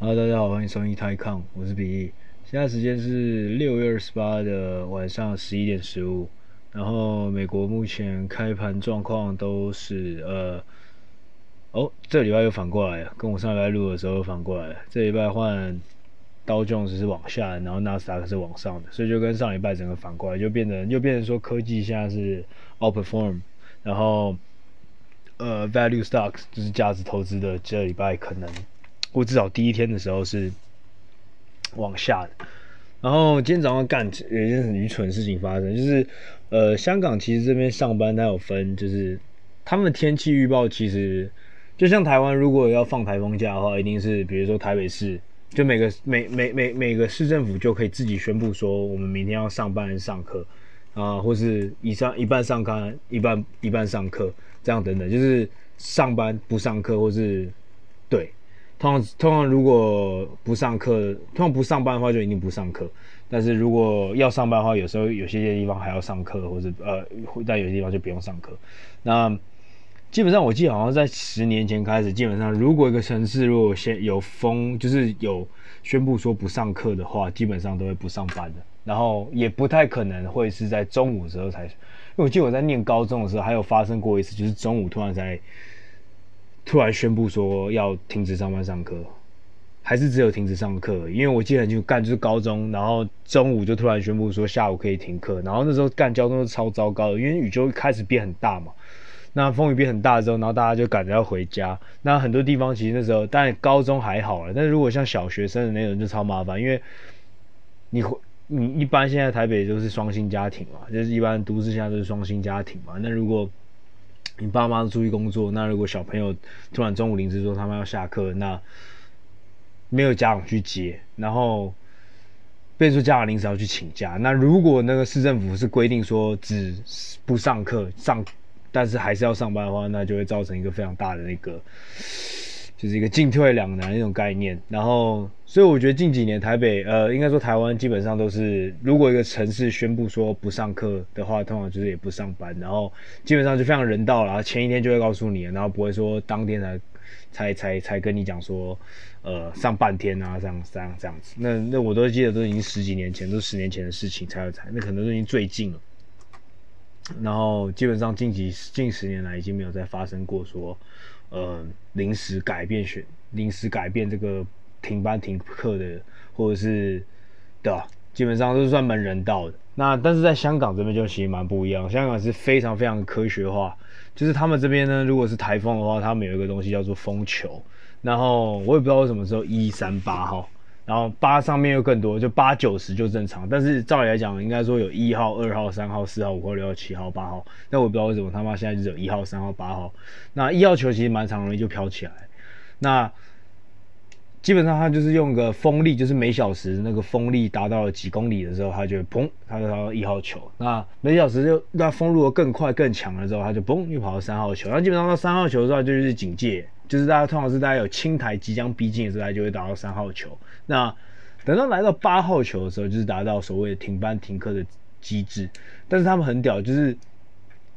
Hello，大家好，欢迎收听泰康，我是比翼。现在时间是六月二十八的晚上十一点十五。然后美国目前开盘状况都是呃，哦，这礼拜又反过来了，跟我上礼拜录的时候又反过来了。这礼拜换道琼斯是往下，然后纳斯达克是往上的，所以就跟上礼拜整个反过来，就变成又变成说科技现在是 outperform，然后呃 value stocks 就是价值投资的这礼拜可能。或至少第一天的时候是往下的，然后今天早上干有一件很愚蠢的事情发生，就是呃香港其实这边上班它有分，就是他们的天气预报其实就像台湾，如果要放台风假的话，一定是比如说台北市，就每个每每每每个市政府就可以自己宣布说我们明天要上班上课啊、或是以上一半上课一半一半上课这样等等，就是上班不上课或是对。通常通常如果不上课，通常不上班的话就一定不上课。但是如果要上班的话，有时候有些地方还要上课，或者呃，但有些地方就不用上课。那基本上我记得好像在十年前开始，基本上如果一个城市如果先有封，就是有宣布说不上课的话，基本上都会不上班的。然后也不太可能会是在中午的时候才，因为我记得我在念高中的时候还有发生过一次，就是中午突然在。突然宣布说要停止上班上课，还是只有停止上课？因为我记得很清楚，干就是高中，然后中午就突然宣布说下午可以停课，然后那时候干交通是超糟糕的，因为雨就开始变很大嘛。那风雨变很大之后，然后大家就赶着要回家。那很多地方其实那时候，但高中还好了，但是如果像小学生的那种就超麻烦，因为你会你一般现在台北都是双薪家庭嘛，就是一般都市现在都是双薪家庭嘛。那如果你爸妈出去工作，那如果小朋友突然中午临时说他们要下课，那没有家长去接，然后变成家长临时要去请假。那如果那个市政府是规定说只不上课上，但是还是要上班的话，那就会造成一个非常大的那个。就是一个进退两难那种概念，然后，所以我觉得近几年台北，呃，应该说台湾基本上都是，如果一个城市宣布说不上课的话，通常就是也不上班，然后基本上就非常人道了，前一天就会告诉你，然后不会说当天才才才才跟你讲说，呃，上半天啊，这样这样这样子，那那我都记得都已经十几年前，都是十年前的事情才有才，那可能都已经最近了，然后基本上近几近十年来已经没有再发生过说。呃，临时改变选，临时改变这个停班停课的，或者是，对吧？基本上都是算蛮人道的。那但是在香港这边就其实蛮不一样，香港是非常非常科学化，就是他们这边呢，如果是台风的话，他们有一个东西叫做风球，然后我也不知道为什么只有一三八号。然后八上面又更多，就八九十就正常。但是照理来讲，应该说有一号、二号、三号、四号、五号、六号、七号、八号。但我不知道为什么他妈现在就只有一号、三号、八号。那一号球其实蛮常容易就飘起来。那基本上它就是用个风力，就是每小时那个风力达到了几公里的时候，它就砰，它就跑到一号球。那每小时就那风如果更快更强了之后，它就砰又跑到三号球。那基本上到三号球的时候就是警戒。就是大家通常是大家有青台即将逼近的时候，就会打到三号球。那等到来到八号球的时候，就是达到所谓的停班停课的机制。但是他们很屌，就是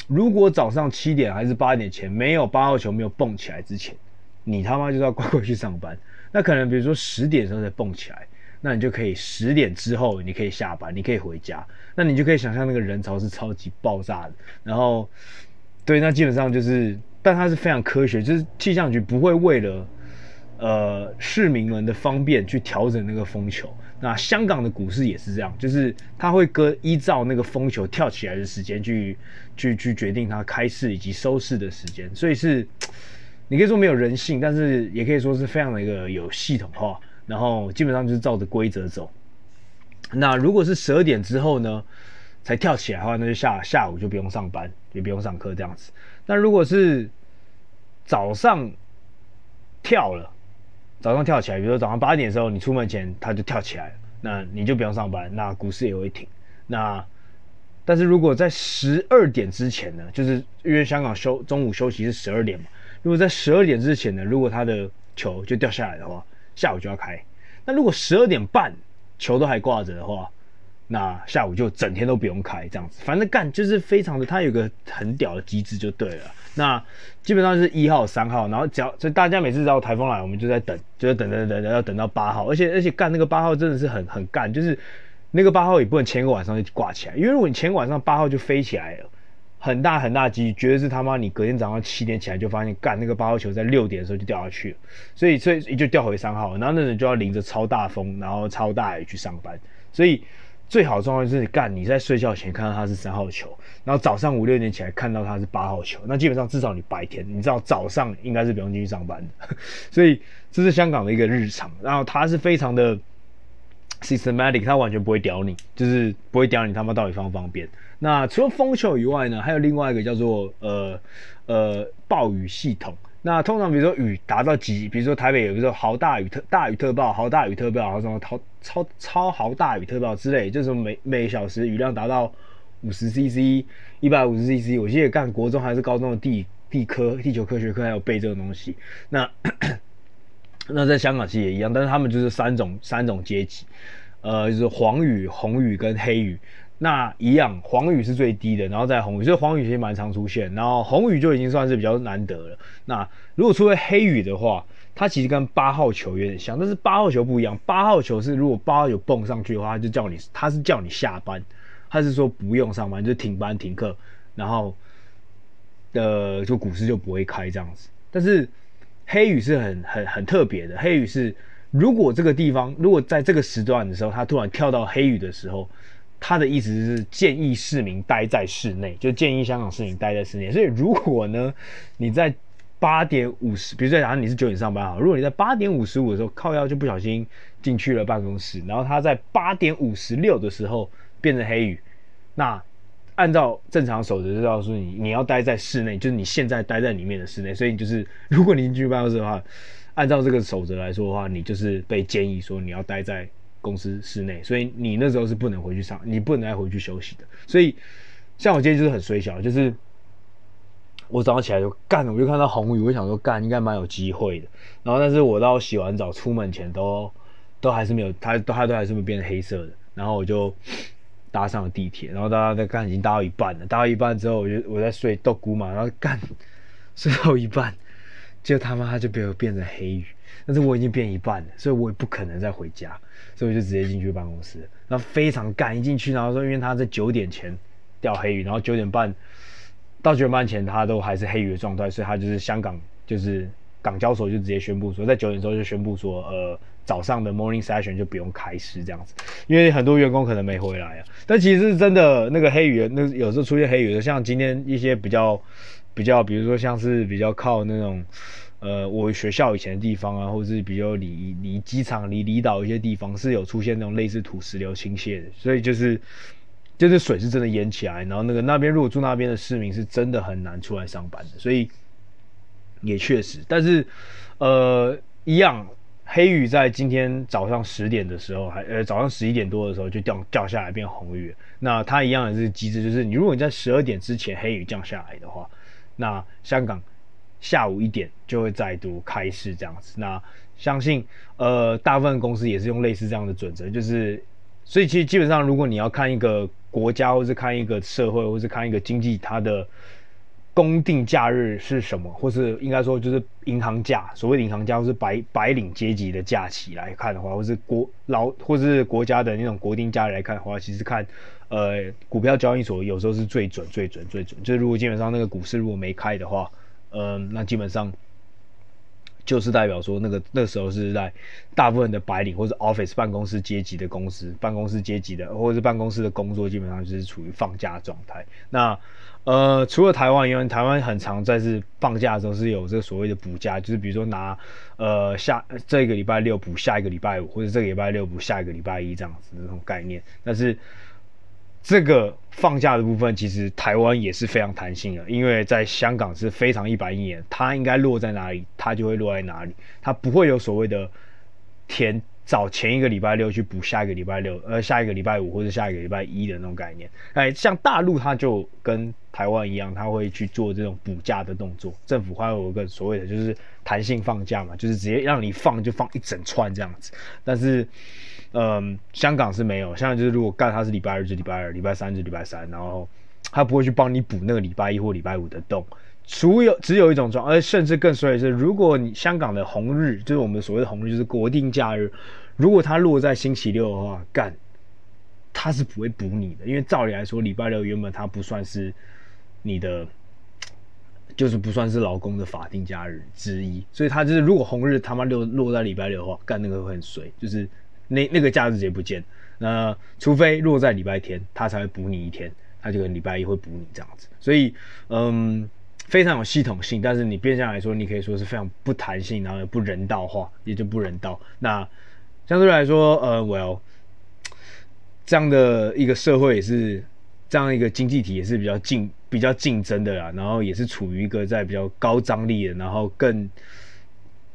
如果早上七点还是八点前没有八号球没有蹦起来之前，你他妈就是要乖乖去上班。那可能比如说十点的时候才蹦起来，那你就可以十点之后你可以下班，你可以回家。那你就可以想象那个人潮是超级爆炸的。然后，对，那基本上就是。但它是非常科学，就是气象局不会为了呃市民们的方便去调整那个风球。那香港的股市也是这样，就是它会跟依照那个风球跳起来的时间去去去决定它开市以及收市的时间。所以是你可以说没有人性，但是也可以说是非常的一个有系统化。然后基本上就是照着规则走。那如果是十二点之后呢，才跳起来的话，那就下下午就不用上班，也不用上课这样子。那如果是早上跳了，早上跳起来，比如说早上八点的时候，你出门前它就跳起来了，那你就不用上班，那股市也会停。那但是如果在十二点之前呢，就是因为香港休中午休息是十二点嘛，如果在十二点之前呢，如果它的球就掉下来的话，下午就要开。那如果十二点半球都还挂着的话，那下午就整天都不用开这样子，反正干就是非常的，它有个很屌的机制就对了。那基本上是一号、三号，然后只要就大家每次知道台风来，我们就在等，就在等等等等，要等到八号，而且而且干那个八号真的是很很干，就是那个八号也不能前一个晚上就挂起来，因为如果你前一个晚上八号就飞起来了，很大很大机率绝对是他妈你隔天早上七点起来就发现干那个八号球在六点的时候就掉下去了，所以所以就掉回三号，然后那人就要淋着超大风，然后超大雨去上班，所以。最好的状况就是干你在睡觉前看到它是三号球，然后早上五六点起来看到它是八号球，那基本上至少你白天你知道早上应该是不用进去上班的，所以这是香港的一个日常。然后它是非常的 systematic，它完全不会屌你，就是不会屌你他妈到底方不方便。那除了风球以外呢，还有另外一个叫做呃呃暴雨系统。那通常比如说雨达到几，比如说台北有比如说豪大雨特大雨特报、豪大雨特报，然后什么超超超豪大雨特报之类，就是每每小时雨量达到五十 CC、一百五十 CC。我记得干国中还是高中的地地科、地球科学科还有背这个东西。那 那在香港其实也一样，但是他们就是三种三种阶级，呃，就是黄雨、红雨跟黑雨。那一样，黄雨是最低的，然后再红雨，所以黄雨其实蛮常出现，然后红雨就已经算是比较难得了。那如果出了黑雨的话，它其实跟八号球有点像，但是八号球不一样。八号球是如果八号球蹦上去的话，他就叫你，他是叫你下班，他是说不用上班，就停班停课，然后呃，就股市就不会开这样子。但是黑雨是很很很特别的，黑雨是如果这个地方如果在这个时段的时候，它突然跳到黑雨的时候。他的意思是建议市民待在室内，就建议香港市民待在室内。所以如果呢，你在八点五十，比如说假如你是九点上班啊，如果你在八点五十五的时候靠腰就不小心进去了办公室，然后他在八点五十六的时候变成黑雨，那按照正常守则就告诉你，你要待在室内，就是你现在待在里面的室内。所以就是如果你进去办公室的话，按照这个守则来说的话，你就是被建议说你要待在。公司室内，所以你那时候是不能回去上，你不能再回去休息的。所以，像我今天就是很衰小，就是我早上起来就干，我就看到红雨，我想说干应该蛮有机会的。然后，但是我到洗完澡出门前都都还是没有，它都它都还是没变黑色的。然后我就搭上了地铁，然后大家在干已经搭到一半了，搭到一半之后我就我在睡豆姑嘛，然后干 睡到一半，就他妈就被我变成黑雨。但是我已经变一半了，所以我也不可能再回家，所以我就直接进去办公室。那非常赶一进去，然后说因为他在九点前掉黑雨，然后九点半到九点半前他都还是黑雨的状态，所以他就是香港就是港交所就直接宣布说，在九点之后就宣布说，呃，早上的 morning session 就不用开市这样子，因为很多员工可能没回来啊。但其实真的那个黑雨，那有时候出现黑雨的，像今天一些比较比较，比如说像是比较靠那种。呃，我学校以前的地方啊，或者是比较离离机场、离离岛一些地方，是有出现那种类似土石流倾泻的，所以就是就是水是真的淹起来，然后那个那边如果住那边的市民是真的很难出来上班的，所以也确实，但是呃一样，黑雨在今天早上十点的时候，还呃早上十一点多的时候就掉掉下来变红雨，那它一样的是机制就是，你如果你在十二点之前黑雨降下来的话，那香港。下午一点就会再度开市这样子，那相信呃大部分公司也是用类似这样的准则，就是所以其实基本上如果你要看一个国家或是看一个社会或是看一个经济，它的公定假日是什么，或是应该说就是银行假，所谓的银行假或是白白领阶级的假期来看的话，或是国老或是国家的那种国定假日来看的话，其实看呃股票交易所有时候是最准最准最准，就是如果基本上那个股市如果没开的话。嗯，那基本上就是代表说，那个那时候是在大部分的白领或者 office 办公室阶级的公司，办公室阶级的或者是办公室的工作，基本上就是处于放假状态。那呃，除了台湾，因为台湾很常在是放假的时候是有这个所谓的补假，就是比如说拿呃下这个礼拜六补下一个礼拜五，或者这个礼拜六补下一个礼拜一这样子的那种概念，但是。这个放假的部分，其实台湾也是非常弹性的，因为在香港是非常一板一眼，它应该落在哪里，它就会落在哪里，它不会有所谓的填找前一个礼拜六去补下一个礼拜六，呃，下一个礼拜五或者下一个礼拜一的那种概念。哎，像大陆它就跟台湾一样，它会去做这种补假的动作。政府还有一个所谓的就是弹性放假嘛，就是直接让你放就放一整串这样子。但是，嗯，香港是没有，香港就是如果干它是礼拜二就礼拜二，礼拜三就礼拜三，然后它不会去帮你补那个礼拜一或礼拜五的洞。除有只有一种状，而甚至更衰的是，如果你香港的红日，就是我们所谓的红日，就是国定假日，如果它落在星期六的话，干，它是不会补你的，因为照理来说，礼拜六原本它不算是你的，就是不算是劳工的法定假日之一，所以它就是如果红日他妈落落在礼拜六的话，干那个会很衰，就是那那个假日直接不见，那除非落在礼拜天，它才会补你一天，它就跟礼拜一会补你这样子，所以嗯。非常有系统性，但是你变相来说，你可以说是非常不弹性，然后也不人道化，也就不人道。那相对来说，呃，Well，这样的一个社会也是这样一个经济体也是比较竞比较竞争的啦，然后也是处于一个在比较高张力的，然后更。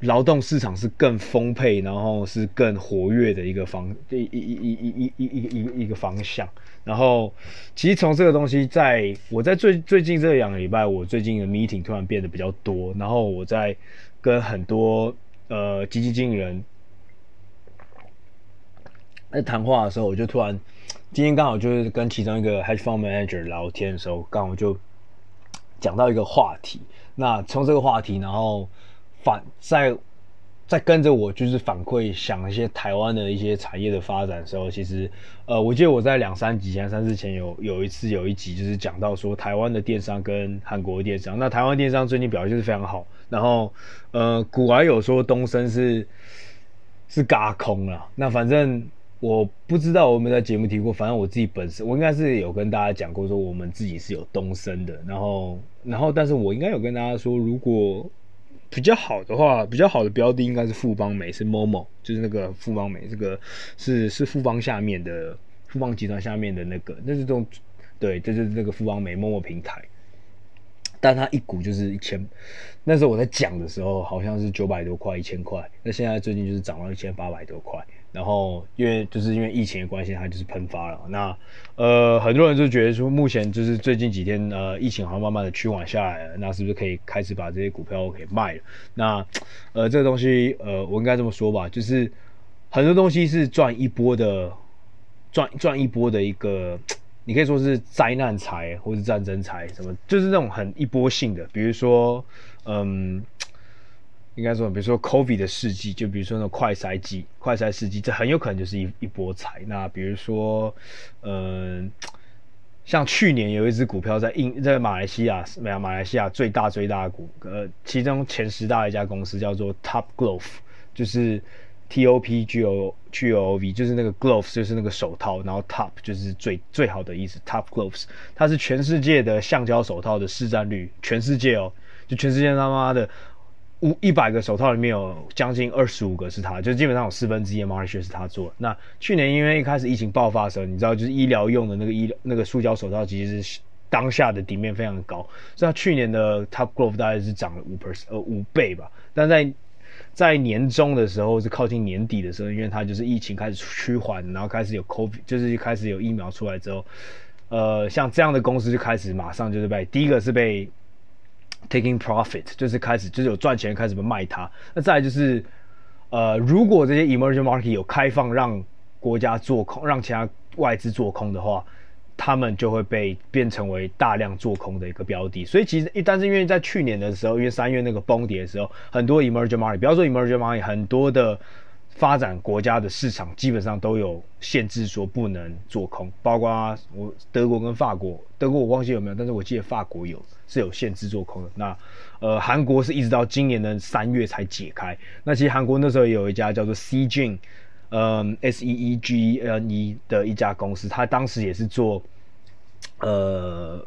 劳动市场是更丰沛，然后是更活跃的一个方一一一一一一一一一一个方向。然后，其实从这个东西在，我在最最近这两个礼拜，我最近的 meeting 突然变得比较多。然后我在跟很多呃基金经理人在谈话的时候，我就突然今天刚好就是跟其中一个 hedge fund manager 聊天的时候，刚好就讲到一个话题。那从这个话题，然后。反在在跟着我，就是反馈想一些台湾的一些产业的发展的时候，其实呃，我记得我在两三集前、三四前有有一次有一集就是讲到说台湾的电商跟韩国的电商，那台湾电商最近表现是非常好，然后呃，古来有说东升是是嘎空了，那反正我不知道我们在节目提过，反正我自己本身我应该是有跟大家讲过说我们自己是有东升的，然后然后但是我应该有跟大家说如果。比较好的话，比较好的标的应该是富邦美，是 Momo，就是那个富邦美，这个是是富邦下面的富邦集团下面的那个，那是这种，对，这就是那个富邦美 Momo 平台，但它一股就是一千，那时候我在讲的时候好像是九百多块，一千块，那现在最近就是涨到一千八百多块。然后，因为就是因为疫情的关系，它就是喷发了。那呃，很多人就觉得说，目前就是最近几天，呃，疫情好像慢慢的趋缓下来了，那是不是可以开始把这些股票给卖了？那呃，这个东西，呃，我应该这么说吧，就是很多东西是赚一波的，赚赚一波的一个，你可以说是灾难财或是战争财，什么，就是那种很一波性的，比如说，嗯。应该说，比如说 COVID 的世纪，就比如说那种快筛季、快筛世纪，这很有可能就是一一波财。那比如说，嗯，像去年有一只股票在印在马来西亚，没有马来西亚最大最大的股，呃，其中前十大的一家公司叫做 Top Glove，就是 T O P G O G O V，就是那个 Glove 就是那个手套，然后 Top 就是最最好的意思，Top Gloves，它是全世界的橡胶手套的市占率，全世界哦，就全世界他妈的。五一百个手套里面有将近二十五个是他，就基本上有四分之一的 market share 是他做。那去年因为一开始疫情爆发的时候，你知道就是医疗用的那个医那个塑胶手套，其实是当下的底面非常高，所以他去年的 Top Glove 大概是涨了五 pers 呃五倍吧。但在在年中的时候是靠近年底的时候，因为它就是疫情开始趋缓，然后开始有 COVID，就是开始有疫苗出来之后，呃，像这样的公司就开始马上就是被第一个是被。Taking profit 就是开始就是有赚钱开始卖它，那再来就是，呃，如果这些 emerging market 有开放让国家做空，让其他外资做空的话，他们就会被变成为大量做空的一个标的。所以其实一但是因为在去年的时候，因为三月那个崩跌的时候，很多 emerging market，不要说 emerging market，很多的发展国家的市场基本上都有限制说不能做空，包括我德国跟法国，德国我忘记有没有，但是我记得法国有。是有限制做空的。那，呃，韩国是一直到今年的三月才解开。那其实韩国那时候有一家叫做 Seegene，嗯，S E E G N E 的一家公司，它当时也是做，呃，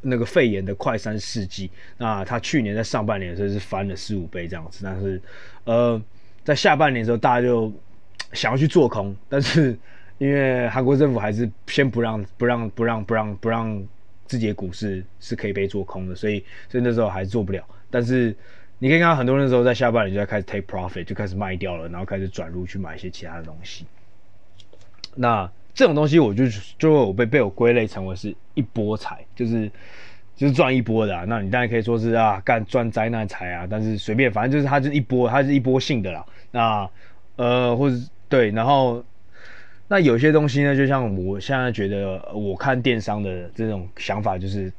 那个肺炎的快筛试剂。那它去年在上半年的时候是翻了四五倍这样子，但是，呃，在下半年的时候大家就 想要去做空，但是 因为韩国政府还是先不让不让不让不让不让。自己的股市是可以被做空的，所以所以那时候还做不了。但是你可以看到很多人的时候在下半年就在开始 take profit，就开始卖掉了，然后开始转入去买一些其他的东西。那这种东西我就就我被被我归类成为是一波财，就是就是赚一波的啊。那你当然可以说是啊干赚灾难财啊，但是随便，反正就是它就是一波，它是一波性的啦。那呃或者对，然后那有些东西呢，就像我现在觉得我看电商的这种想法就是。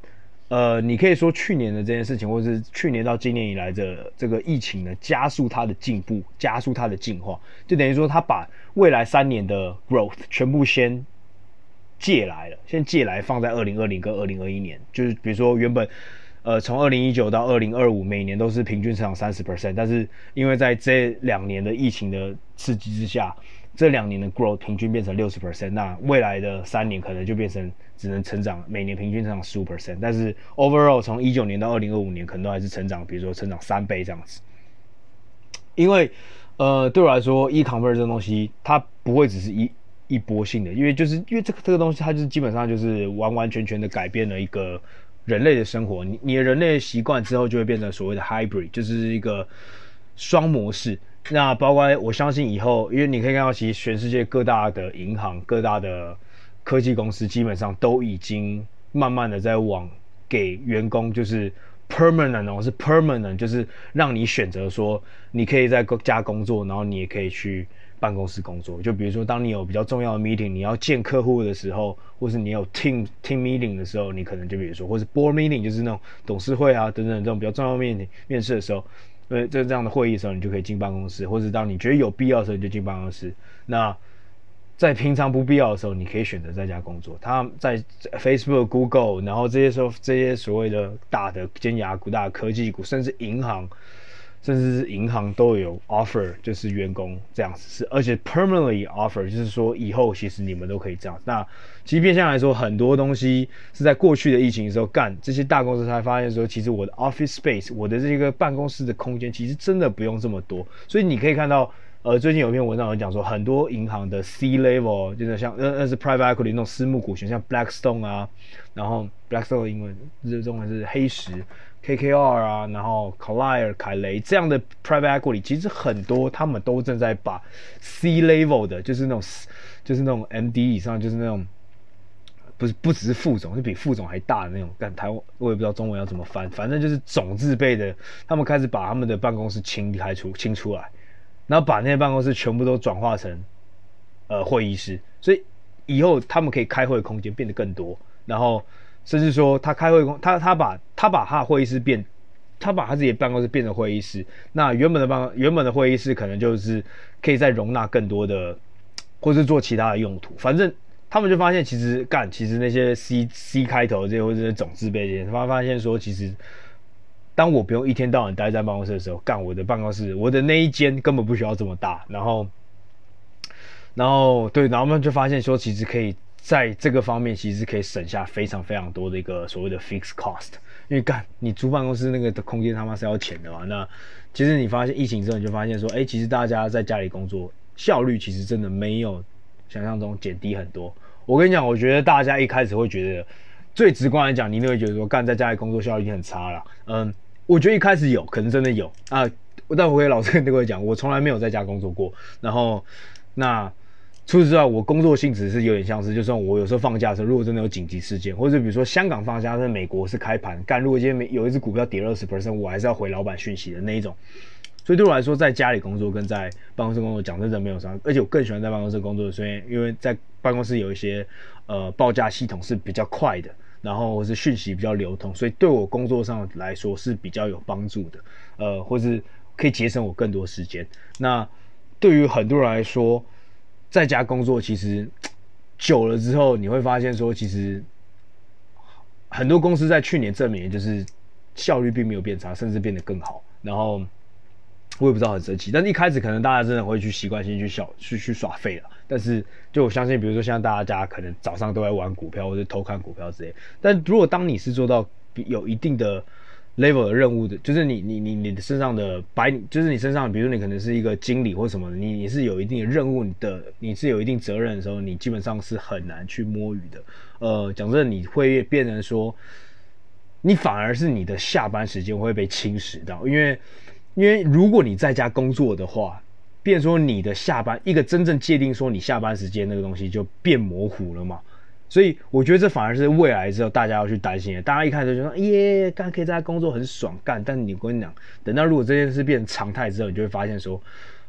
呃，你可以说去年的这件事情，或者是去年到今年以来的这个疫情呢，加速它的进步，加速它的进化，就等于说它把未来三年的 growth 全部先借来了，先借来放在二零二零跟二零二一年，就是比如说原本，呃，从二零一九到二零二五每年都是平均成长三十 percent，但是因为在这两年的疫情的刺激之下。这两年的 growth 平均变成六十 percent，那未来的三年可能就变成只能成长每年平均成长十五 percent，但是 overall 从一九年到二零二五年可能都还是成长，比如说成长三倍这样子。因为呃对我来说，e-commerce 这个东西它不会只是一一波性的，因为就是因为这个这个东西它就是基本上就是完完全全的改变了一个人类的生活，你你的人类习惯之后就会变成所谓的 hybrid，就是一个双模式。那包括我相信以后，因为你可以看到，其实全世界各大的银行、各大的科技公司，基本上都已经慢慢的在往给员工就是 permanent 哦，是 permanent，就是让你选择说，你可以在各家工作，然后你也可以去办公室工作。就比如说，当你有比较重要的 meeting，你要见客户的时候，或是你有 team team meeting 的时候，你可能就比如说，或是 board meeting，就是那种董事会啊等等这种比较重要面面试的时候。呃，这这样的会议的时候，你就可以进办公室，或是当你觉得有必要的时候，你就进办公室。那在平常不必要的时候，你可以选择在家工作。他在 Facebook、Google，然后这些时候这些所谓的大的尖牙股、大的科技股，甚至银行。甚至是银行都有 offer，就是员工这样子是，而且 permanently offer，就是说以后其实你们都可以这样。那其实变相来说，很多东西是在过去的疫情的时候干，这些大公司才发现说，其实我的 office space，我的这个办公室的空间，其实真的不用这么多。所以你可以看到，呃，最近有一篇文章有讲说，很多银行的 C level，就是像那那是 private equity 那种私募股权，像 Blackstone 啊，然后 Blackstone 英文日中文是黑石。KKR 啊，然后 Carlyle 凯雷这样的 private equity，其实很多他们都正在把 C level 的，就是那种，就是那种 MD 以上，就是那种，不是不只是副总，是比副总还大的那种。但台湾我也不知道中文要怎么翻，反正就是总字辈的，他们开始把他们的办公室清开出清出来，然后把那些办公室全部都转化成呃会议室，所以以后他们可以开会的空间变得更多，然后。甚至说他开会，他他把他把他的会议室变，他把他自己的办公室变成会议室。那原本的办原本的会议室可能就是可以再容纳更多的，或是做其他的用途。反正他们就发现，其实干，其实那些 C C 开头这些或者是总字辈这些，他发现说，其实当我不用一天到晚待在办公室的时候，干我的办公室，我的那一间根本不需要这么大。然后，然后对，然后他们就发现说，其实可以。在这个方面，其实可以省下非常非常多的一个所谓的 fixed cost，因为干你租办公室那个的空间他妈是要钱的嘛。那其实你发现疫情之后，你就发现说，哎，其实大家在家里工作效率其实真的没有想象中减低很多。我跟你讲，我觉得大家一开始会觉得，最直观来讲，你都会觉得说，干在家里工作效率已经很差了。嗯，我觉得一开始有可能真的有啊，但我可以老实跟各位讲，我从来没有在家工作过。然后那。除此之外，我工作性质是有点像是，就算我有时候放假的时候，如果真的有紧急事件，或者比如说香港放假，在美国是开盘干，如果今天没有一只股票跌了二十 percent，我还是要回老板讯息的那一种。所以对我来说，在家里工作跟在办公室工作讲真的没有啥，而且我更喜欢在办公室工作，所以因为在办公室有一些呃报价系统是比较快的，然后是讯息比较流通，所以对我工作上来说是比较有帮助的，呃，或是可以节省我更多时间。那对于很多人来说，在家工作其实久了之后，你会发现说，其实很多公司在去年证明，就是效率并没有变差，甚至变得更好。然后我也不知道很神奇，但是一开始可能大家真的会去习惯性去小去去耍废了。但是就我相信，比如说像大家可能早上都在玩股票或者偷看股票之类，但如果当你是做到有一定的。Level 的任务的，就是你你你你身上的白，就是你身上，比如说你可能是一个经理或什么的，你你是有一定的任务的，你是有一定责任的时候，你基本上是很难去摸鱼的。呃，讲真的，你会变成说，你反而是你的下班时间会被侵蚀到，因为因为如果你在家工作的话，变说你的下班一个真正界定说你下班时间那个东西就变模糊了嘛。所以我觉得这反而是未来之后大家要去担心的。大家一开始就说耶，干可以在家工作很爽干，但你跟你讲，等到如果这件事变成常态之后，你就会发现说，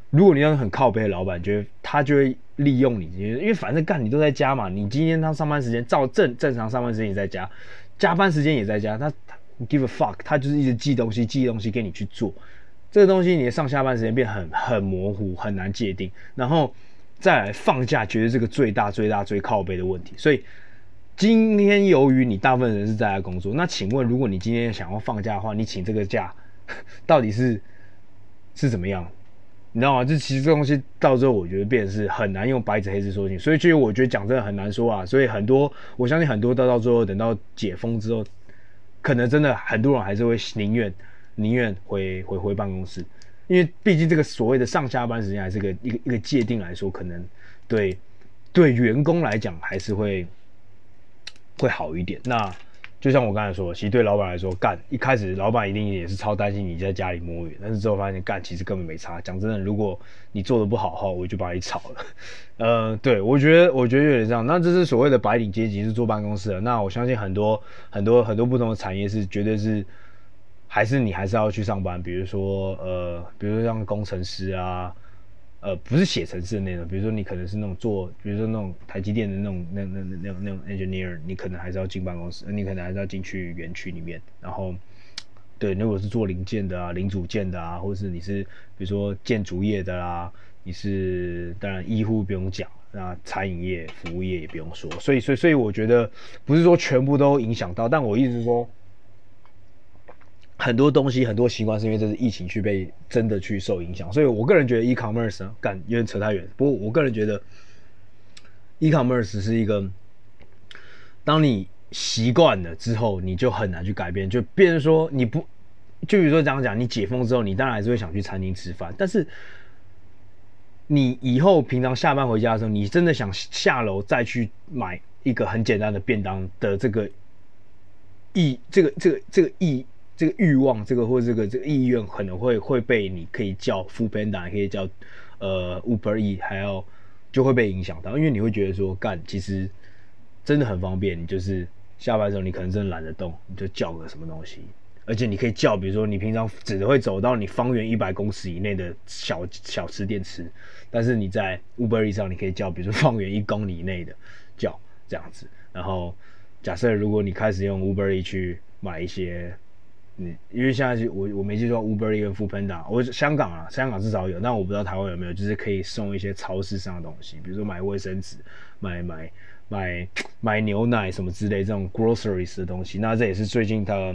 如果你要很靠背的老板，觉得他就会利用你，因为反正干你都在家嘛，你今天他上班时间照正正常上班时间也在家，加班时间也在家，他 give a fuck，他就是一直寄东西寄东西给你去做，这个东西你的上下班时间变很很模糊，很难界定，然后。再来放假，绝对是个最大、最大、最靠背的问题。所以今天由于你大部分人是在家工作，那请问，如果你今天想要放假的话，你请这个假 到底是是怎么样？你知道吗？这其实这东西到最后，我觉得变成是很难用白纸黑字说清。所以其实我觉得讲真的很难说啊。所以很多，我相信很多到到最后，等到解封之后，可能真的很多人还是会宁愿宁愿回回回办公室。因为毕竟这个所谓的上下班时间还是个一个一个界定来说，可能对对员工来讲还是会会好一点。那就像我刚才说，其实对老板来说，干一开始老板一定也是超担心你在家里摸鱼，但是之后发现干其实根本没差。讲真的，如果你做的不好的话，我就把你炒了。呃，对我觉得我觉得有点这样。那这是所谓的白领阶级是坐办公室的，那我相信很多很多很多不同的产业是绝对是。还是你还是要去上班，比如说呃，比如说像工程师啊，呃，不是写程式的那种，比如说你可能是那种做，比如说那种台积电的那种那那那那种那种 engineer，你可能还是要进办公室，你可能还是要进去园区里面。然后，对，如果是做零件的啊，零组件的啊，或者是你是比如说建筑业的啦，你是当然医护不用讲，那餐饮业、服务业也不用说。所以，所以，所以我觉得不是说全部都影响到，但我意思是说。很多东西，很多习惯是因为这是疫情去被真的去受影响，所以我个人觉得 e-commerce，干有点扯太远。不过我个人觉得 e-commerce 是一个，当你习惯了之后，你就很难去改变。就变成说你不，就比如说这样讲，你解封之后，你当然还是会想去餐厅吃饭，但是你以后平常下班回家的时候，你真的想下楼再去买一个很简单的便当的这个意，这个这个这个意。这个欲望，这个或这个这个意愿，可能会会被你可以叫 f o o Panda，可以叫呃 Uber E，还要就会被影响到，因为你会觉得说干，其实真的很方便，你就是下班的时候你可能真的懒得动，你就叫个什么东西，而且你可以叫，比如说你平常只会走到你方圆一百公尺以内的小小吃店吃，但是你在 Uber E 上你可以叫，比如说方圆一公里以内的叫这样子，然后假设如果你开始用 Uber E 去买一些。嗯，因为现在我我没记错，Uber 跟 Foodpanda，我香港啊，香港至少有，但我不知道台湾有没有，就是可以送一些超市上的东西，比如说买卫生纸、买买买买牛奶什么之类这种 groceries 的东西。那这也是最近它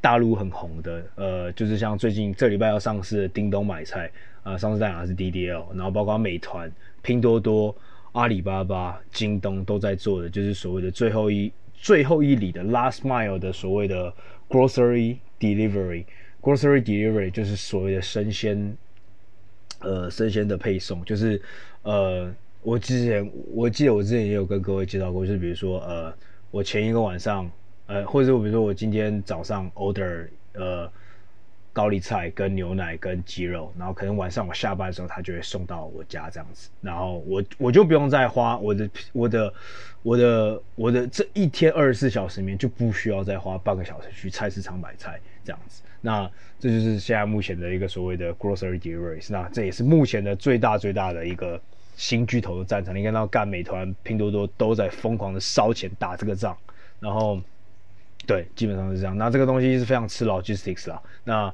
大陆很红的，呃，就是像最近这礼拜要上市的叮咚买菜啊，呃，上市在哪是 DDL，然后包括美团、拼多多、阿里巴巴、京东都在做的，就是所谓的最后一最后一里的 last mile 的所谓的 grocery。Delivery，grocery delivery 就是所谓的生鲜，呃，生鲜的配送，就是呃，我之前我记得我之前也有跟各位介绍过，就是比如说呃，我前一个晚上，呃，或者我比如说我今天早上 order 呃。高丽菜跟牛奶跟鸡肉，然后可能晚上我下班的时候，他就会送到我家这样子，然后我我就不用再花我的我的我的我的这一天二十四小时里面就不需要再花半个小时去菜市场买菜这样子，那这就是现在目前的一个所谓的 grocery delivery，那这也是目前的最大最大的一个新巨头的战场。你看到干美团、拼多多都在疯狂的烧钱打这个仗，然后。对，基本上是这样。那这个东西是非常吃 logistics 啦。那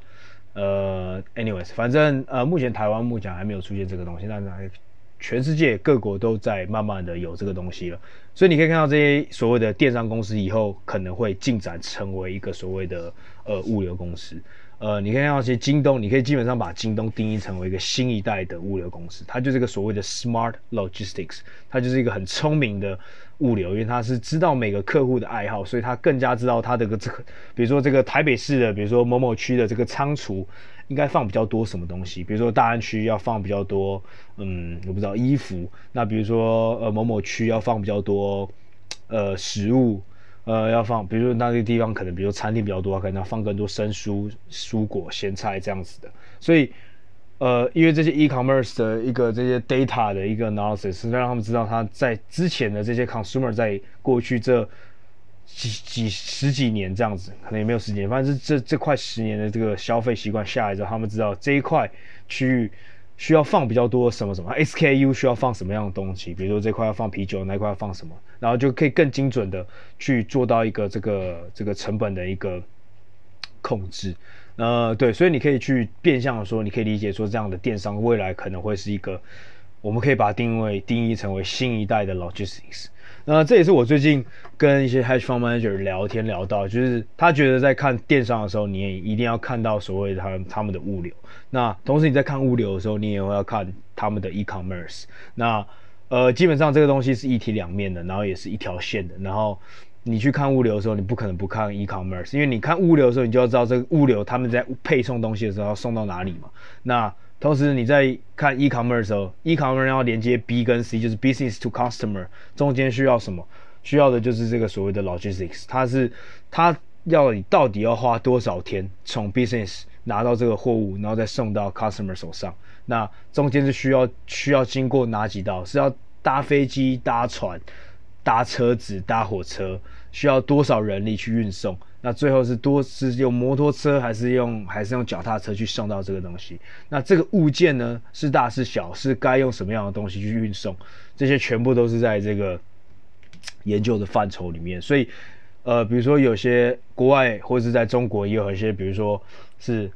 呃，anyways，反正呃，目前台湾目前还没有出现这个东西，但是全世界各国都在慢慢的有这个东西了。所以你可以看到这些所谓的电商公司以后可能会进展成为一个所谓的呃物流公司。呃，你可以看到，其实京东，你可以基本上把京东定义成为一个新一代的物流公司，它就是个所谓的 smart logistics，它就是一个很聪明的物流，因为它是知道每个客户的爱好，所以它更加知道它的个这个，比如说这个台北市的，比如说某某区的这个仓储应该放比较多什么东西，比如说大安区要放比较多，嗯，我不知道衣服，那比如说呃某某区要放比较多，呃食物。呃，要放，比如说那个地方可能，比如餐厅比较多，可能要放更多生蔬、蔬果、咸菜这样子的。所以，呃，因为这些 e-commerce 的一个这些 data 的一个 analysis，让他们知道他在之前的这些 consumer 在过去这几几十几年这样子，可能也没有十几年，反正是这这快十年的这个消费习惯下来之后，他们知道这一块区域。需要放比较多什么什么 SKU 需要放什么样的东西，比如说这块要放啤酒，那块要放什么，然后就可以更精准的去做到一个这个这个成本的一个控制。呃，对，所以你可以去变相的说，你可以理解说这样的电商未来可能会是一个，我们可以把它定位定义成为新一代的 logistics。那这也是我最近跟一些 hedge fund manager 聊天聊到，就是他觉得在看电商的时候，你也一定要看到所谓他们他们的物流。那同时你在看物流的时候，你也会要看他们的 e-commerce。那呃，基本上这个东西是一体两面的，然后也是一条线的。然后你去看物流的时候，你不可能不看 e-commerce，因为你看物流的时候，你就要知道这个物流他们在配送东西的时候要送到哪里嘛。那同时你在看 e-commerce 的时候，e-commerce 要连接 B 跟 C，就是 business to customer，中间需要什么？需要的就是这个所谓的 logistics，它是它要你到底要花多少天从 business 拿到这个货物，然后再送到 customer 手上？那中间是需要需要经过哪几道？是要搭飞机、搭船、搭车子、搭火车？需要多少人力去运送？那最后是多是用摩托车还是用还是用脚踏车去送到这个东西？那这个物件呢，是大是小，是该用什么样的东西去运送？这些全部都是在这个研究的范畴里面。所以，呃，比如说有些国外或者是在中国也有一些，比如说是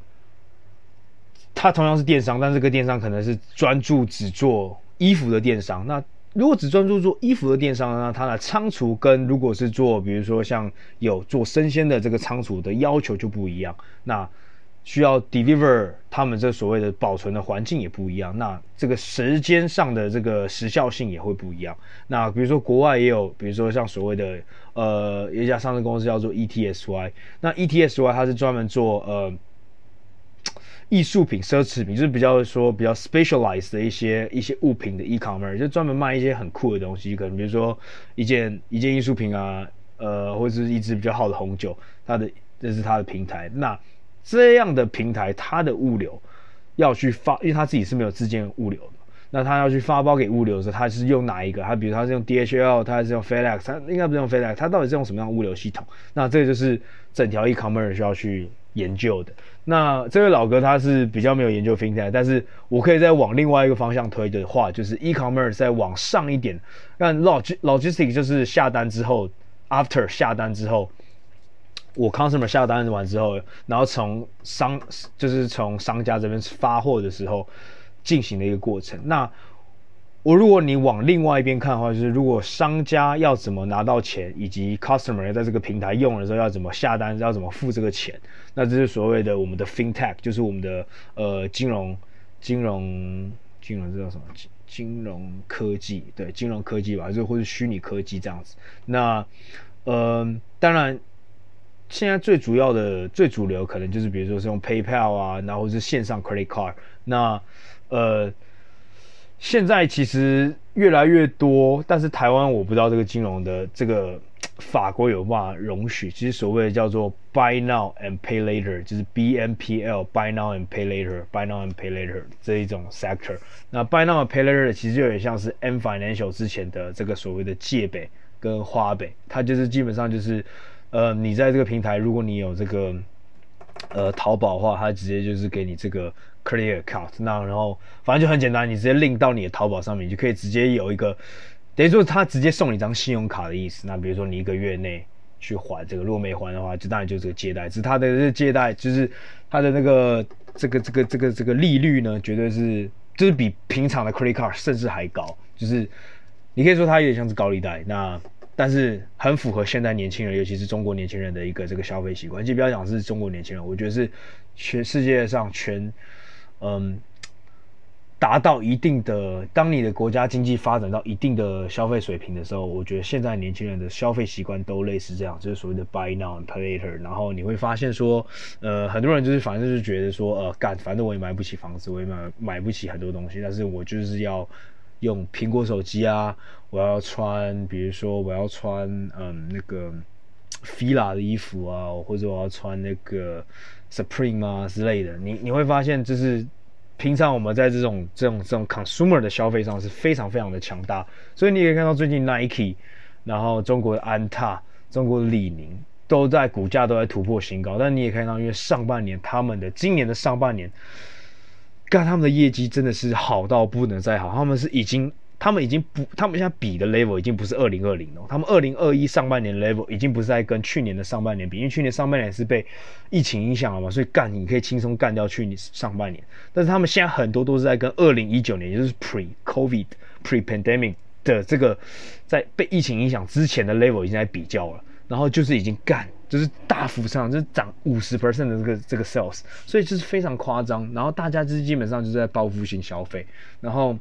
它同样是电商，但这个电商可能是专注只做衣服的电商。那如果只专注做衣服的电商呢，它的仓储跟如果是做，比如说像有做生鲜的这个仓储的要求就不一样，那需要 deliver 他们这所谓的保存的环境也不一样，那这个时间上的这个时效性也会不一样。那比如说国外也有，比如说像所谓的呃一家上市公司叫做 ETSY，那 ETSY 它是专门做呃。艺术品、奢侈品，就是比较说比较 specialized 的一些一些物品的 e-commerce，就专门卖一些很酷的东西，可能比如说一件一件艺术品啊，呃，或者是一支比较好的红酒，它的这是它的平台。那这样的平台，它的物流要去发，因为它自己是没有自建物流的，那它要去发包给物流的时候，它是用哪一个？它比如它是用 DHL，它还是用 FedEx，它应该不是用 FedEx，它到底是用什么样的物流系统？那这个就是整条 e-commerce 需要去研究的。那这位老哥他是比较没有研究 FinTech，但是我可以再往另外一个方向推的话，就是 e-commerce 再往上一点。那 log logistic 就是下单之后，after 下单之后，我 customer 下单完之后，然后从商就是从商家这边发货的时候进行的一个过程。那我如果你往另外一边看的话，就是如果商家要怎么拿到钱，以及 customer 在这个平台用的时候要怎么下单，要怎么付这个钱，那这是所谓的我们的 FinTech，就是我们的呃金融、金融、金融这叫什么？金金融科技，对，金融科技吧，就或者虚拟科技这样子。那呃，当然现在最主要的、最主流可能就是比如说是用 PayPal 啊，然后是线上 Credit Card。那呃。现在其实越来越多，但是台湾我不知道这个金融的这个法国有办法容许。其实所谓的叫做 Buy Now and Pay Later，就是 BNPL，Buy Now and Pay Later，Buy Now and Pay Later 这一种 sector。那 Buy Now and Pay Later 其实有点像是 M Financial 之前的这个所谓的借呗跟花呗，它就是基本上就是，呃，你在这个平台，如果你有这个。呃，淘宝的话，它直接就是给你这个 credit account，那然后反正就很简单，你直接 link 到你的淘宝上面，就可以直接有一个，等于说他直接送你一张信用卡的意思。那比如说你一个月内去还这个，如果没还的话，就当然就是个借贷，只是他的这个借贷就是他的那个这个这个这个这个利率呢，绝对是就是比平常的 credit card 甚至还高，就是你可以说它有点像是高利贷。那但是很符合现在年轻人，尤其是中国年轻人的一个这个消费习惯。就不要讲是中国年轻人，我觉得是全世界上全，嗯，达到一定的，当你的国家经济发展到一定的消费水平的时候，我觉得现在年轻人的消费习惯都类似这样，就是所谓的 buy now and pay later。然后你会发现说，呃，很多人就是反正就是觉得说，呃，干，反正我也买不起房子，我也买买不起很多东西，但是我就是要。用苹果手机啊，我要穿，比如说我要穿，嗯，那个 fila 的衣服啊，或者我要穿那个 Supreme 啊之类的，你你会发现，就是平常我们在这种这种这种 consumer 的消费上是非常非常的强大，所以你可以看到最近 Nike，然后中国的安踏、中国李宁都在股价都在突破新高，但你也看到，因为上半年他们的今年的上半年，干他们的业绩真的是好到不能再好，他们是已经。他们已经不，他们现在比的 level 已经不是二零二零了。他们二零二一上半年 level 已经不是在跟去年的上半年比，因为去年上半年是被疫情影响了嘛，所以干你可以轻松干掉去年上半年。但是他们现在很多都是在跟二零一九年，也就是 pre COVID pre pandemic 的这个在被疫情影响之前的 level 已经在比较了，然后就是已经干，就是大幅上就是涨五十 percent 的这个这个 sales，所以就是非常夸张。然后大家就是基本上就是在报复性消费，然后。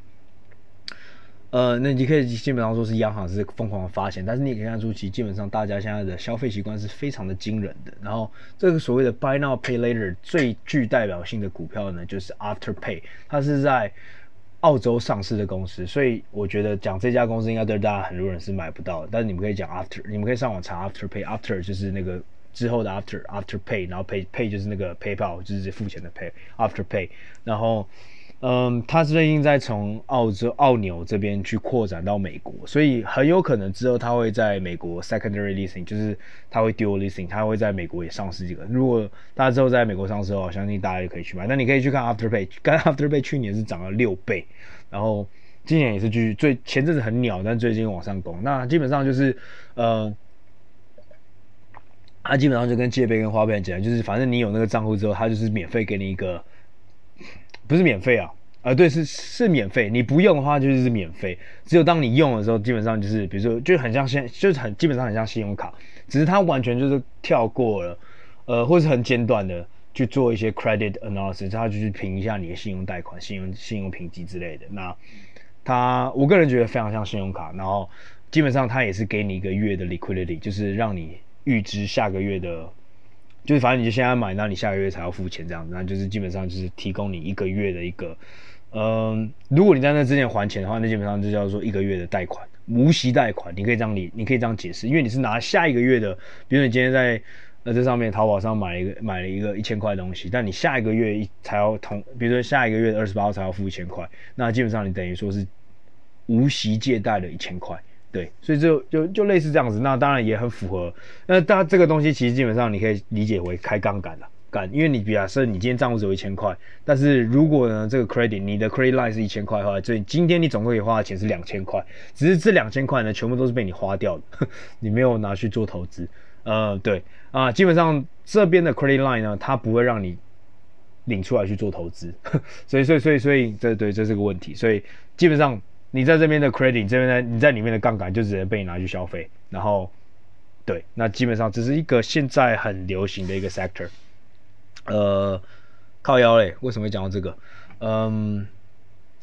呃，那你可以基本上说是央行是疯狂的发钱，但是你可以看出，其实基本上大家现在的消费习惯是非常的惊人的。然后这个所谓的 Buy Now Pay Later 最具代表性的股票呢，就是 Afterpay，它是在澳洲上市的公司，所以我觉得讲这家公司应该对大家很多人是买不到的。但是你们可以讲 After，你们可以上网查 Afterpay，After 就是那个之后的 After，Afterpay，然后 Pay Pay 就是那个 PayPal，就是付钱的 Pay，Afterpay，然后。嗯，他最近在从澳洲澳纽这边去扩展到美国，所以很有可能之后他会在美国 secondary listing，就是他会 dual listing，他会在美国也上市这个。如果大家之后在美国上市的话，我相信大家也可以去买。那你可以去看 Afterpay，刚 Afterpay 去年是涨了六倍，然后今年也是继续最前阵子很鸟，但最近往上攻。那基本上就是，呃，他基本上就跟借呗跟花呗很简单，就是反正你有那个账户之后，他就是免费给你一个。不是免费啊，呃、对，是是免费。你不用的话就是免费，只有当你用的时候，基本上就是，比如说就很像现，就是很基本上很像信用卡，只是它完全就是跳过了，呃，或是很简短的去做一些 credit analysis，它就去评一下你的信用贷款、信用信用评级之类的。那它，我个人觉得非常像信用卡，然后基本上它也是给你一个月的 liquidity，就是让你预支下个月的。就是反正你就现在买，那你下个月才要付钱这样子，那就是基本上就是提供你一个月的一个，嗯，如果你在那之前还钱的话，那基本上就叫做一个月的贷款，无息贷款，你可以这样理，你可以这样解释，因为你是拿下一个月的，比如你今天在呃这上面淘宝上买了一个买了一个一千块东西，但你下一个月一才要同，比如说下一个月的二十八号才要付一千块，那基本上你等于说是无息借贷的一千块。对，所以就就就类似这样子，那当然也很符合。那它这个东西其实基本上你可以理解为开杠杆了，杆，因为你比假设你今天账户只有一千块，但是如果呢这个 credit 你的 credit line 是一千块的话，所以今天你总共可以花的钱是两千块，只是这两千块呢全部都是被你花掉的，你没有拿去做投资。呃，对啊，基本上这边的 credit line 呢，它不会让你领出来去做投资，所以所以所以所以这对这是个问题，所以基本上。你在这边的 credit，这边的你在里面的杠杆就只能被你拿去消费，然后，对，那基本上只是一个现在很流行的一个 sector。呃，靠腰嘞，为什么会讲到这个？嗯，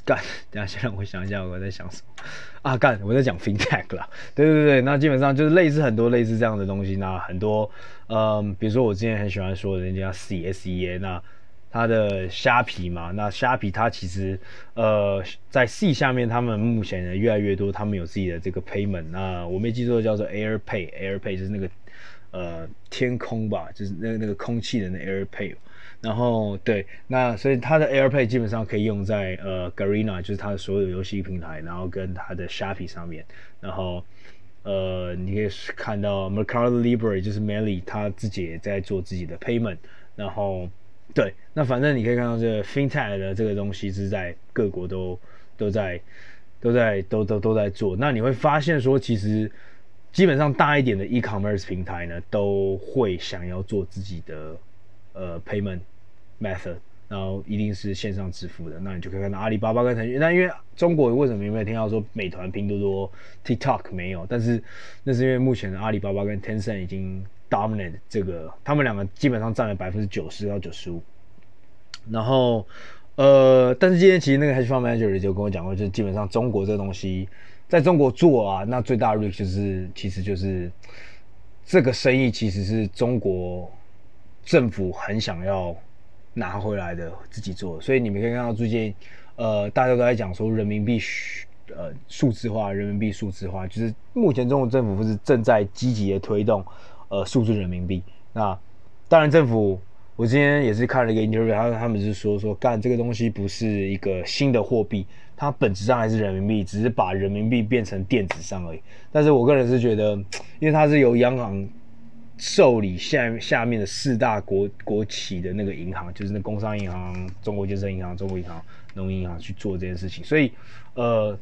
干，等下先让我想一下我在想什么啊？干，我在讲 fintech 啦。对对对，那基本上就是类似很多类似这样的东西，那很多，嗯，比如说我之前很喜欢说人家 C-S-E-A 那。它的虾皮嘛，那虾皮它其实，呃，在 C 下面，他们目前呢越来越多，他们有自己的这个 payment。那我没记错，叫做 AirPay，AirPay 就是那个呃天空吧，就是那个那个空气的那 AirPay。然后对，那所以它的 AirPay 基本上可以用在呃 Garena，就是它的所有游戏平台，然后跟它的虾皮上面。然后呃，你可以看到 Mercado Libre 就是 Meli，他自己也在做自己的 payment。然后对，那反正你可以看到这个 FinTech 的这个东西是在各国都都在都在都都都在做。那你会发现说，其实基本上大一点的 e-commerce 平台呢，都会想要做自己的呃 payment method，然后一定是线上支付的。那你就可以看到阿里巴巴跟腾讯。那因为中国为什么有没有听到说美团、拼多多、TikTok 没有？但是那是因为目前的阿里巴巴跟 Tencent 已经。Dominant 这个，他们两个基本上占了百分之九十到九十五。然后，呃，但是今天其实那个 Hedge Fund Manager 就跟我讲过，就是基本上中国这东西在中国做啊，那最大的 risk 就是其实就是这个生意其实是中国政府很想要拿回来的，自己做。所以你们可以看到最近，呃，大家都在讲说人民币呃数字化，人民币数字化，就是目前中国政府不是正在积极的推动。呃数字人民币。那当然政府，我今天也是看了一个 interview，他他们是说说干这个东西不是一个新的货币，它本质上还是人民币，只是把人民币变成电子上而已。但是我个人是觉得，因为它是由央行。受理下下面的四大国国企的那个银行，就是那工商银行、中国建设银行、中国银行、农银行去做这件事情，所以呃，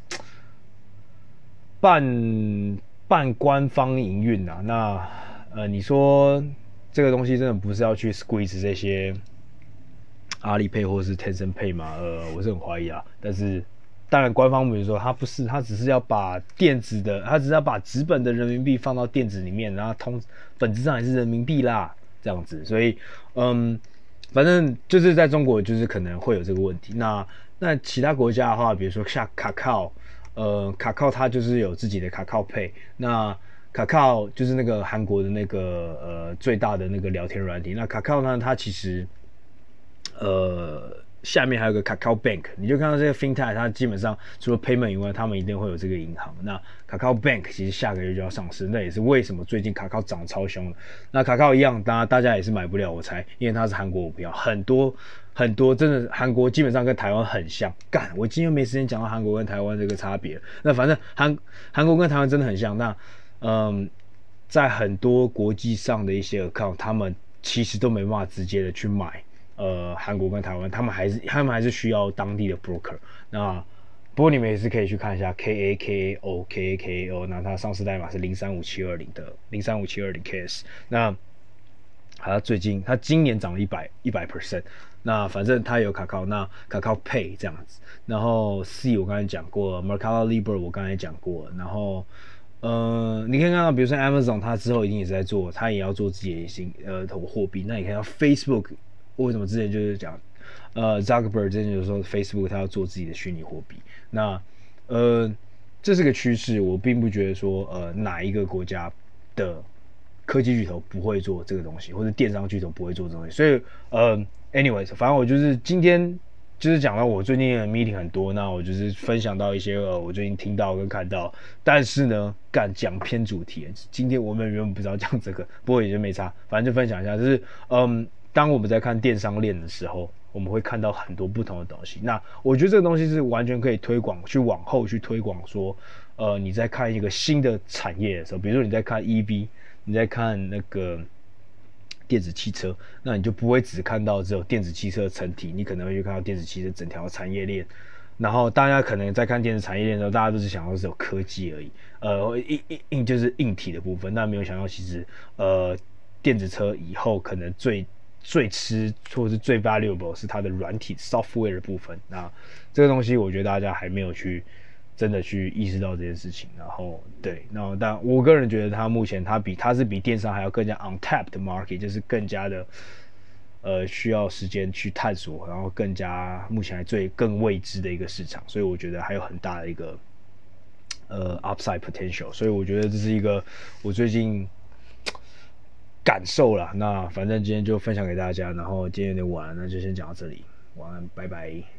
半半官方营运啊，那呃，你说这个东西真的不是要去 squeeze 这些阿里 Pay 或是 Tencent Pay 吗？呃，我是很怀疑啊，但是。当然，官方比如说他不是，他只是要把电子的，他只是要把纸本的人民币放到电子里面，然后通本质上还是人民币啦，这样子。所以，嗯，反正就是在中国，就是可能会有这个问题。那那其他国家的话，比如说像卡靠，呃，卡靠它就是有自己的卡靠配。那卡卡就是那个韩国的那个呃最大的那个聊天软体。那卡卡呢，它其实，呃。下面还有个 Kakao Bank，你就看到这个 FinTech，它基本上除了 Payment 以外，他们一定会有这个银行。那 Kakao Bank 其实下个月就要上市，那也是为什么最近卡卡涨超凶的。那卡卡一样，当然大家也是买不了，我猜，因为它是韩国股票，很多很多，真的韩国基本上跟台湾很像。干，我今天没时间讲到韩国跟台湾这个差别。那反正韩韩国跟台湾真的很像。那嗯，在很多国际上的一些 account，他们其实都没办法直接的去买。呃，韩国跟台湾，他们还是他们还是需要当地的 broker。那不过你们也是可以去看一下 K A K A O K A K A O，那它上市代码是零三五七二零的零三五七二零 KS。那它最近它今年涨了一百一百 percent。那反正它有卡靠，那卡靠 Pay 这样子。然后 C 我刚才讲过，Mercado Libre 我刚才讲过。然后呃，你可以看到，比如说 Amazon，它之后一定也是在做，它也要做自己的新呃投货币。那你看到 Facebook。为什么之前就是讲，呃，Zuckerberg 之前就是说 Facebook 它要做自己的虚拟货币，那呃，这是个趋势，我并不觉得说呃哪一个国家的科技巨头不会做这个东西，或者电商巨头不会做这个东西，所以呃，anyways，反正我就是今天就是讲到我最近的 meeting 很多，那我就是分享到一些呃我最近听到跟看到，但是呢，敢讲偏主题，今天我们原本不知道讲这个，不过也就没差，反正就分享一下，就是嗯。当我们在看电商链的时候，我们会看到很多不同的东西。那我觉得这个东西是完全可以推广，去往后去推广说，呃，你在看一个新的产业的时候，比如说你在看 EV，你在看那个电子汽车，那你就不会只看到只有电子汽车的成体，你可能会去看到电子汽车整条产业链。然后大家可能在看电子产业链的时候，大家都是想到只有科技而已，呃，硬硬硬就是硬体的部分，但没有想到其实呃电子车以后可能最最吃或是最 valuable 是它的软体 software 的部分，那这个东西我觉得大家还没有去真的去意识到这件事情。然后对，然后但我个人觉得它目前它比它是比电商还要更加 untapped market，就是更加的呃需要时间去探索，然后更加目前还最更未知的一个市场，所以我觉得还有很大的一个呃 upside potential，所以我觉得这是一个我最近。感受了，那反正今天就分享给大家，然后今天有点晚了，那就先讲到这里，晚安，拜拜。